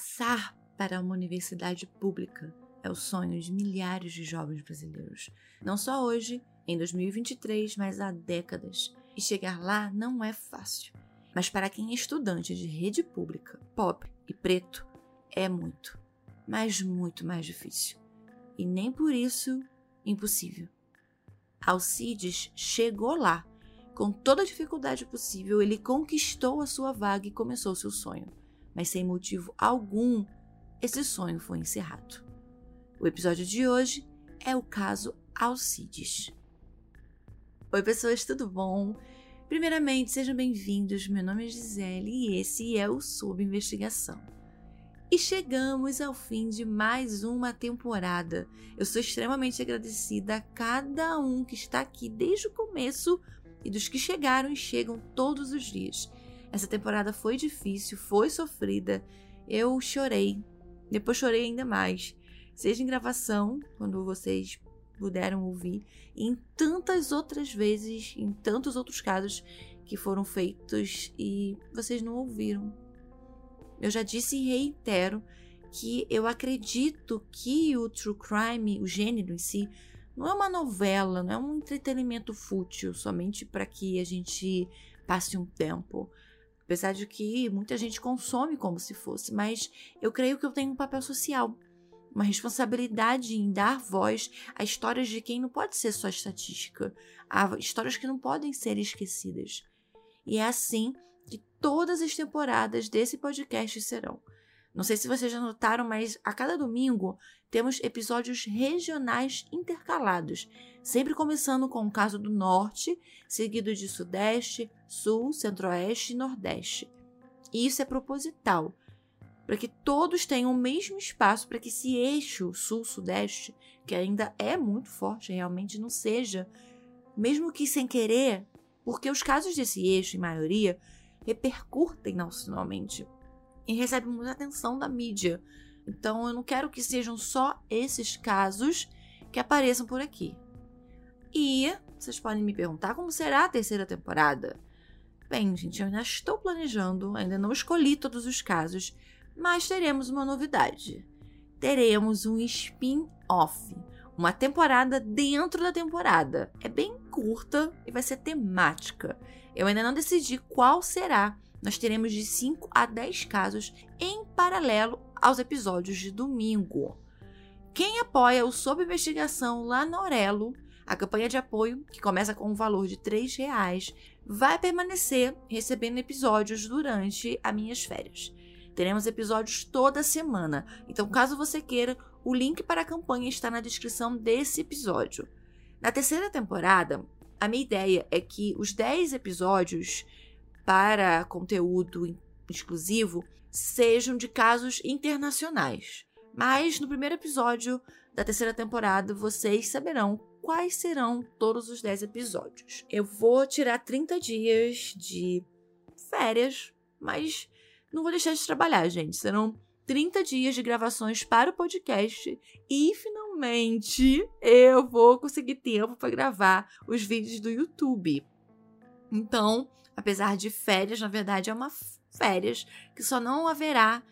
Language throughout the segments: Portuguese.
Passar para uma universidade pública é o sonho de milhares de jovens brasileiros. Não só hoje, em 2023, mas há décadas. E chegar lá não é fácil. Mas para quem é estudante de rede pública, pobre e preto, é muito, mas muito mais difícil. E nem por isso impossível. Alcides chegou lá. Com toda a dificuldade possível, ele conquistou a sua vaga e começou seu sonho. Mas sem motivo algum, esse sonho foi encerrado. O episódio de hoje é o caso Alcides. Oi, pessoas, tudo bom? Primeiramente, sejam bem-vindos. Meu nome é Gisele e esse é o Sob Investigação. E chegamos ao fim de mais uma temporada. Eu sou extremamente agradecida a cada um que está aqui desde o começo e dos que chegaram e chegam todos os dias. Essa temporada foi difícil, foi sofrida. Eu chorei, depois chorei ainda mais. Seja em gravação, quando vocês puderam ouvir, e em tantas outras vezes, em tantos outros casos que foram feitos e vocês não ouviram. Eu já disse e reitero que eu acredito que o true crime, o gênero em si, não é uma novela, não é um entretenimento fútil somente para que a gente passe um tempo. Apesar de que muita gente consome como se fosse, mas eu creio que eu tenho um papel social, uma responsabilidade em dar voz a histórias de quem não pode ser só estatística, a histórias que não podem ser esquecidas. E é assim que todas as temporadas desse podcast serão. Não sei se vocês já notaram, mas a cada domingo temos episódios regionais intercalados, sempre começando com o caso do Norte, seguido de Sudeste, Sul, Centro-Oeste e Nordeste. E isso é proposital, para que todos tenham o mesmo espaço para que esse eixo Sul-Sudeste, que ainda é muito forte, realmente não seja, mesmo que sem querer, porque os casos desse eixo, em maioria, repercutem nacionalmente e recebem muita atenção da mídia. Então eu não quero que sejam só esses casos que apareçam por aqui. E vocês podem me perguntar como será a terceira temporada. Bem, gente, eu ainda estou planejando, ainda não escolhi todos os casos, mas teremos uma novidade. Teremos um spin-off, uma temporada dentro da temporada. É bem curta e vai ser temática. Eu ainda não decidi qual será. Nós teremos de 5 a 10 casos em paralelo aos episódios de domingo. Quem apoia o Sob Investigação lá na Aurelo, a campanha de apoio, que começa com um valor de R$ reais, vai permanecer recebendo episódios durante as minhas férias. Teremos episódios toda semana, então caso você queira, o link para a campanha está na descrição desse episódio. Na terceira temporada, a minha ideia é que os 10 episódios para conteúdo exclusivo sejam de casos internacionais. Mas no primeiro episódio da terceira temporada vocês saberão quais serão todos os 10 episódios. Eu vou tirar 30 dias de férias, mas não vou deixar de trabalhar, gente. Serão 30 dias de gravações para o podcast e finalmente eu vou conseguir tempo para gravar os vídeos do YouTube. Então, apesar de férias, na verdade é uma férias que só não haverá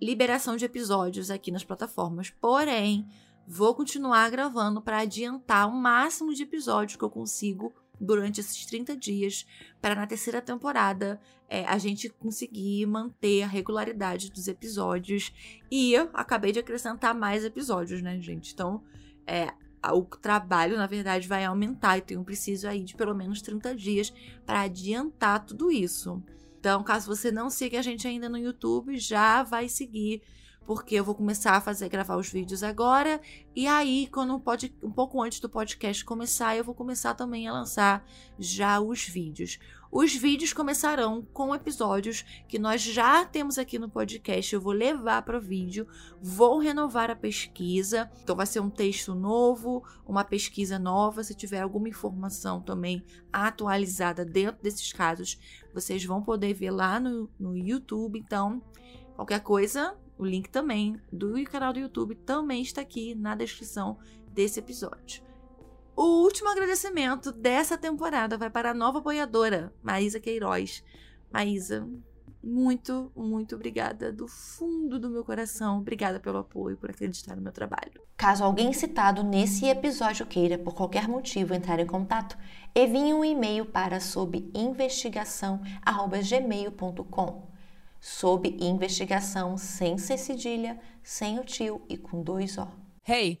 liberação de episódios aqui nas plataformas. Porém, vou continuar gravando para adiantar o máximo de episódios que eu consigo durante esses 30 dias, para na terceira temporada é, a gente conseguir manter a regularidade dos episódios. E eu acabei de acrescentar mais episódios, né, gente? Então, é, o trabalho, na verdade, vai aumentar. Então, eu preciso aí de pelo menos 30 dias para adiantar tudo isso. Então, caso você não siga a gente ainda no YouTube, já vai seguir porque eu vou começar a fazer gravar os vídeos agora e aí quando pode um pouco antes do podcast começar, eu vou começar também a lançar já os vídeos. Os vídeos começarão com episódios que nós já temos aqui no podcast. Eu vou levar para o vídeo, vou renovar a pesquisa. Então vai ser um texto novo, uma pesquisa nova. Se tiver alguma informação também atualizada dentro desses casos, vocês vão poder ver lá no, no YouTube. Então, qualquer coisa, o link também do canal do YouTube também está aqui na descrição desse episódio. O último agradecimento dessa temporada vai para a nova apoiadora, Maísa Queiroz. Maísa, muito, muito obrigada do fundo do meu coração. Obrigada pelo apoio, por acreditar no meu trabalho. Caso alguém citado nesse episódio queira, por qualquer motivo, entrar em contato, envie um e-mail para sob investigação@gmail.com. Sob investigação sem ser cedilha, sem o tio e com dois O. Hey,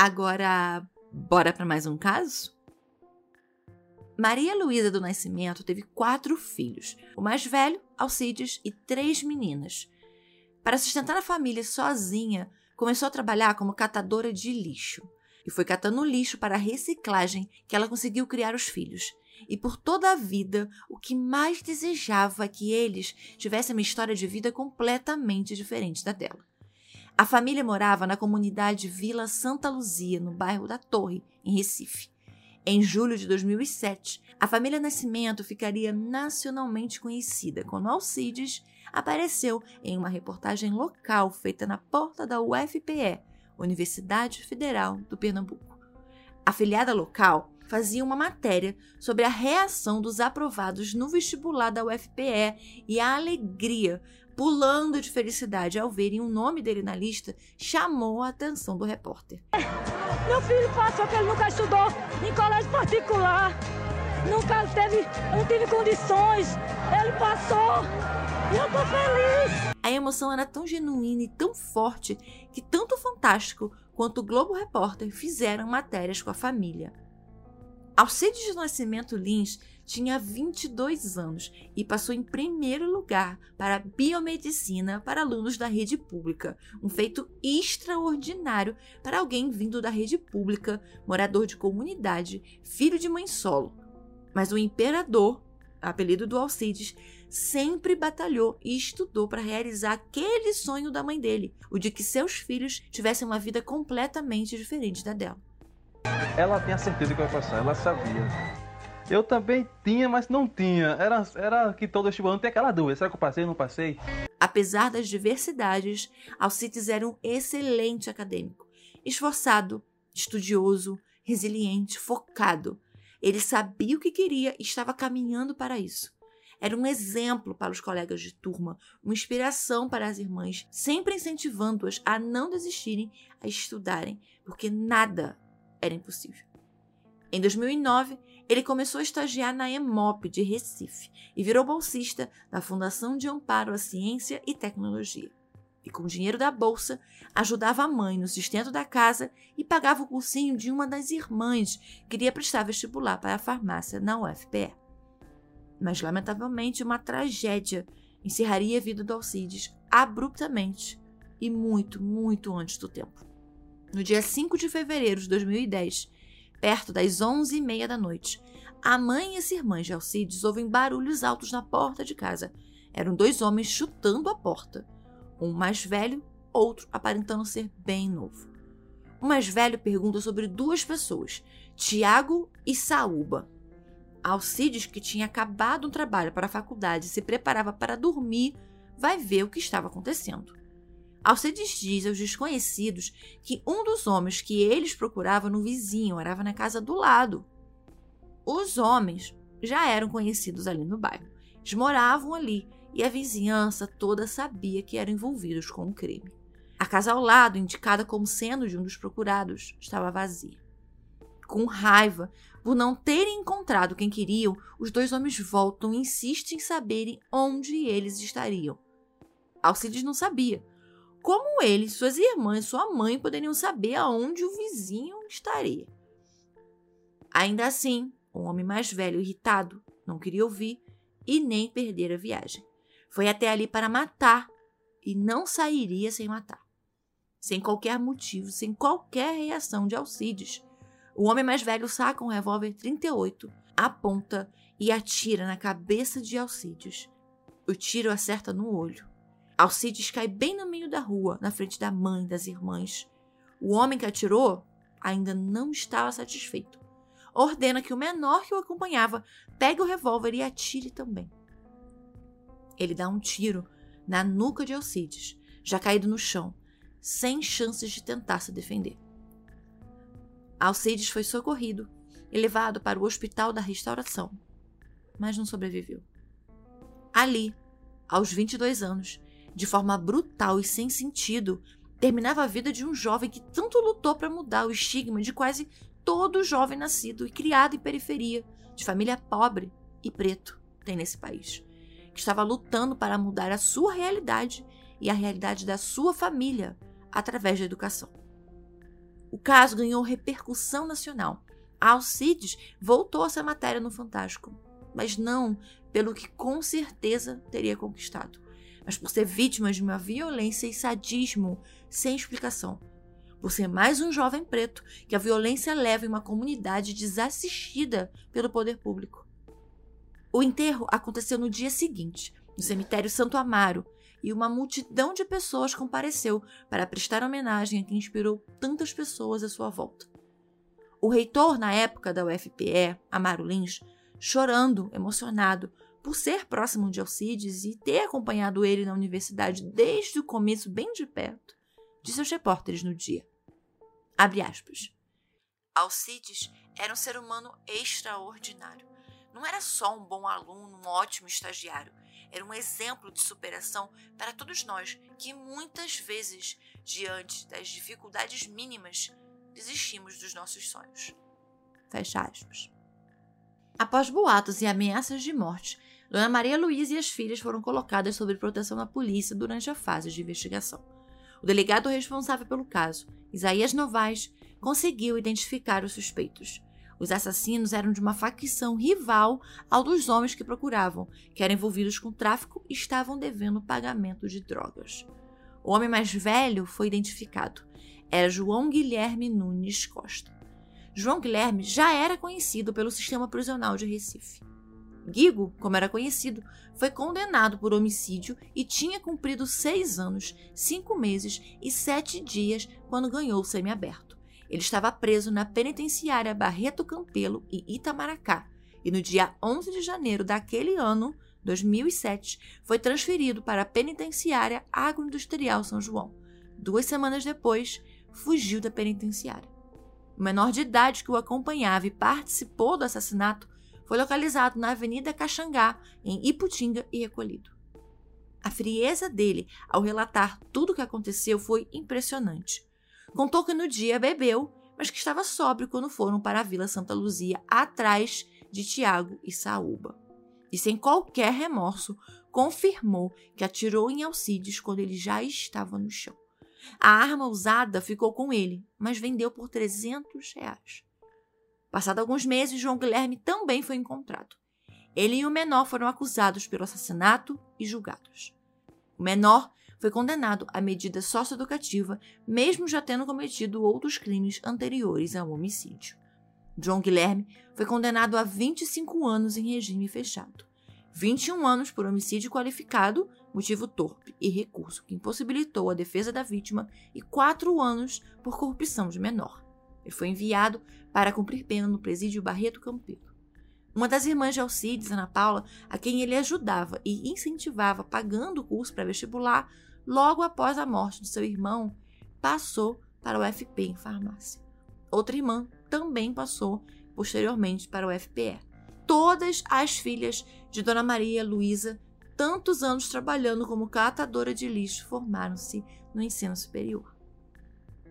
Agora, bora para mais um caso? Maria Luísa do Nascimento teve quatro filhos, o mais velho, Alcides, e três meninas. Para sustentar a família sozinha, começou a trabalhar como catadora de lixo. E foi catando lixo para a reciclagem que ela conseguiu criar os filhos. E por toda a vida, o que mais desejava é que eles tivessem uma história de vida completamente diferente da dela. A família morava na comunidade Vila Santa Luzia, no bairro da Torre, em Recife. Em julho de 2007, a família Nascimento ficaria nacionalmente conhecida quando Alcides apareceu em uma reportagem local feita na porta da UFPE, Universidade Federal do Pernambuco. A filiada local fazia uma matéria sobre a reação dos aprovados no vestibular da UFPE e a alegria pulando de felicidade ao verem o nome dele na lista, chamou a atenção do repórter. Meu filho passou que ele nunca estudou em colégio particular. Nunca teve, não teve condições. Ele passou. E eu tô feliz. A emoção era tão genuína e tão forte que tanto o Fantástico quanto o Globo Repórter fizeram matérias com a família. Alcides de Nascimento Lins tinha 22 anos e passou em primeiro lugar para biomedicina para alunos da rede pública, um feito extraordinário para alguém vindo da rede pública, morador de comunidade, filho de mãe solo. Mas o imperador, apelido do Alcides, sempre batalhou e estudou para realizar aquele sonho da mãe dele, o de que seus filhos tivessem uma vida completamente diferente da dela. Ela tinha certeza que vai passar, ela sabia. Eu também tinha, mas não tinha. Era, era que todo estudante tem aquela dúvida. Será que eu passei ou não passei? Apesar das diversidades, Alcides era um excelente acadêmico. Esforçado, estudioso, resiliente, focado. Ele sabia o que queria e estava caminhando para isso. Era um exemplo para os colegas de turma, uma inspiração para as irmãs, sempre incentivando-as a não desistirem a estudarem, porque nada era impossível. Em 2009, ele começou a estagiar na EMOP de Recife e virou bolsista da Fundação de Amparo à Ciência e Tecnologia. E com o dinheiro da bolsa, ajudava a mãe no sustento da casa e pagava o cursinho de uma das irmãs que iria prestar vestibular para a farmácia na UFPE. Mas, lamentavelmente, uma tragédia encerraria a vida do Alcides abruptamente e muito, muito antes do tempo. No dia 5 de fevereiro de 2010, Perto das onze e meia da noite, a mãe e as irmãs de Alcides ouvem barulhos altos na porta de casa. Eram dois homens chutando a porta. Um mais velho, outro aparentando ser bem novo. O mais velho pergunta sobre duas pessoas, Tiago e Saúba. Alcides, que tinha acabado um trabalho para a faculdade e se preparava para dormir, vai ver o que estava acontecendo. Alcides diz aos desconhecidos que um dos homens que eles procuravam no vizinho morava na casa do lado. Os homens já eram conhecidos ali no bairro. Eles moravam ali e a vizinhança toda sabia que eram envolvidos com o crime. A casa ao lado, indicada como sendo de um dos procurados, estava vazia. Com raiva por não terem encontrado quem queriam, os dois homens voltam e insistem em saberem onde eles estariam. Alcides não sabia, como ele, suas irmãs sua mãe poderiam saber aonde o vizinho estaria? Ainda assim, o homem mais velho, irritado, não queria ouvir e nem perder a viagem. Foi até ali para matar e não sairia sem matar. Sem qualquer motivo, sem qualquer reação de Alcides. O homem mais velho saca um revólver 38, aponta e atira na cabeça de Alcides, O tiro acerta no olho. Alcides cai bem no meio da rua, na frente da mãe das irmãs. O homem que atirou ainda não estava satisfeito. Ordena que o menor que o acompanhava pegue o revólver e atire também. Ele dá um tiro na nuca de Alcides, já caído no chão, sem chances de tentar se defender. Alcides foi socorrido e levado para o Hospital da Restauração, mas não sobreviveu. Ali, aos 22 anos, de forma brutal e sem sentido, terminava a vida de um jovem que tanto lutou para mudar o estigma de quase todo jovem nascido e criado em periferia, de família pobre e preto, tem nesse país, que estava lutando para mudar a sua realidade e a realidade da sua família através da educação. O caso ganhou repercussão nacional. Alcides voltou a ser matéria no Fantástico, mas não pelo que com certeza teria conquistado, mas por ser vítima de uma violência e sadismo sem explicação. Por ser mais um jovem preto que a violência leva em uma comunidade desassistida pelo poder público. O enterro aconteceu no dia seguinte, no cemitério Santo Amaro, e uma multidão de pessoas compareceu para prestar homenagem a quem inspirou tantas pessoas à sua volta. O reitor, na época da UFPE, Amaro Lins, chorando, emocionado, por ser próximo de Alcides e ter acompanhado ele na universidade desde o começo bem de perto, disse aos repórteres no dia. Abre aspas. Alcides era um ser humano extraordinário. Não era só um bom aluno, um ótimo estagiário. Era um exemplo de superação para todos nós que muitas vezes, diante das dificuldades mínimas, desistimos dos nossos sonhos. Fecha aspas. Após boatos e ameaças de morte, Dona Maria Luísa e as filhas foram colocadas sob proteção da polícia durante a fase de investigação. O delegado responsável pelo caso, Isaías Novaes, conseguiu identificar os suspeitos. Os assassinos eram de uma facção rival ao dos homens que procuravam, que eram envolvidos com tráfico e estavam devendo pagamento de drogas. O homem mais velho foi identificado. Era João Guilherme Nunes Costa. João Guilherme já era conhecido pelo sistema prisional de Recife. Guigo, como era conhecido, foi condenado por homicídio e tinha cumprido seis anos, cinco meses e sete dias quando ganhou o semiaberto. Ele estava preso na penitenciária Barreto Campelo e Itamaracá e no dia 11 de janeiro daquele ano, 2007, foi transferido para a penitenciária agroindustrial São João. Duas semanas depois, fugiu da penitenciária. O menor de idade que o acompanhava e participou do assassinato foi localizado na Avenida Caxangá, em Iputinga, e recolhido. A frieza dele ao relatar tudo o que aconteceu foi impressionante. Contou que no dia bebeu, mas que estava sóbrio quando foram para a Vila Santa Luzia, atrás de Tiago e Saúba. E sem qualquer remorso, confirmou que atirou em Alcides quando ele já estava no chão. A arma usada ficou com ele, mas vendeu por 300 reais. Passado alguns meses, João Guilherme também foi encontrado. Ele e o menor foram acusados pelo assassinato e julgados. O menor foi condenado à medida socioeducativa, mesmo já tendo cometido outros crimes anteriores ao homicídio. João Guilherme foi condenado a 25 anos em regime fechado. 21 anos por homicídio qualificado, motivo torpe e recurso que impossibilitou a defesa da vítima, e 4 anos por corrupção de menor. Ele foi enviado para cumprir pena no presídio Barreto Campelo. Uma das irmãs de Alcides, Ana Paula, a quem ele ajudava e incentivava pagando o curso para vestibular, logo após a morte de seu irmão, passou para o FP em farmácia. Outra irmã também passou posteriormente para o FPE todas as filhas de Dona Maria Luísa, tantos anos trabalhando como catadora de lixo, formaram-se no ensino superior.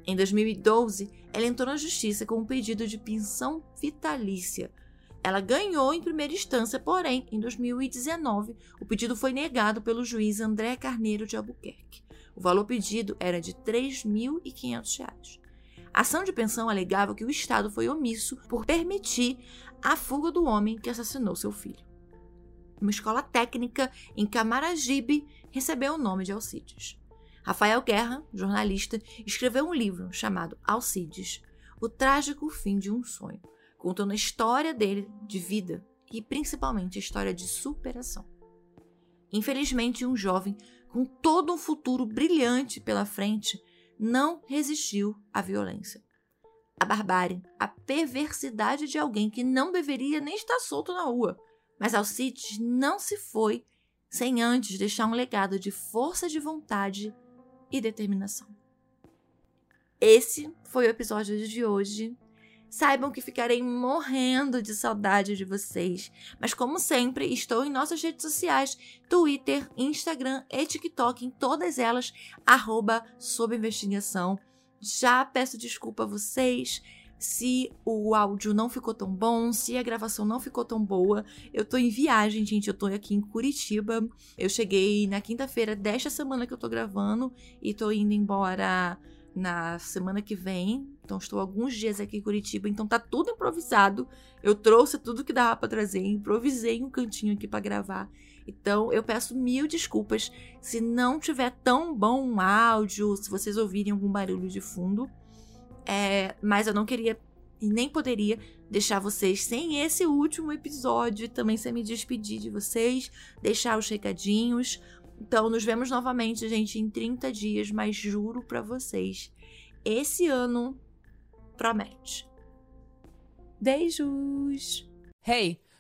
Em 2012, ela entrou na justiça com um pedido de pensão vitalícia. Ela ganhou em primeira instância, porém, em 2019, o pedido foi negado pelo juiz André Carneiro de Albuquerque. O valor pedido era de R$ 3.500. A ação de pensão alegava que o Estado foi omisso por permitir a fuga do homem que assassinou seu filho. Uma escola técnica em Camaragibe recebeu o nome de Alcides. Rafael Guerra, jornalista, escreveu um livro chamado Alcides, O Trágico Fim de um Sonho, contando a história dele de vida e principalmente a história de superação. Infelizmente, um jovem com todo um futuro brilhante pela frente não resistiu à violência. A barbárie, a perversidade de alguém que não deveria nem estar solto na rua. Mas Alcides não se foi sem antes deixar um legado de força de vontade e determinação. Esse foi o episódio de hoje. Saibam que ficarei morrendo de saudade de vocês. Mas, como sempre, estou em nossas redes sociais: Twitter, Instagram e TikTok, em todas elas, arroba sob investigação. Já peço desculpa a vocês se o áudio não ficou tão bom, se a gravação não ficou tão boa. Eu tô em viagem, gente. Eu tô aqui em Curitiba. Eu cheguei na quinta-feira desta semana que eu tô gravando e tô indo embora na semana que vem. Então estou alguns dias aqui em Curitiba, então tá tudo improvisado. Eu trouxe tudo que dava para trazer, improvisei um cantinho aqui para gravar. Então eu peço mil desculpas se não tiver tão bom um áudio, se vocês ouvirem algum barulho de fundo. É, mas eu não queria e nem poderia deixar vocês sem esse último episódio e também sem me despedir de vocês, deixar os recadinhos. Então, nos vemos novamente, gente, em 30 dias, mas juro para vocês, esse ano promete. Beijos! Hey!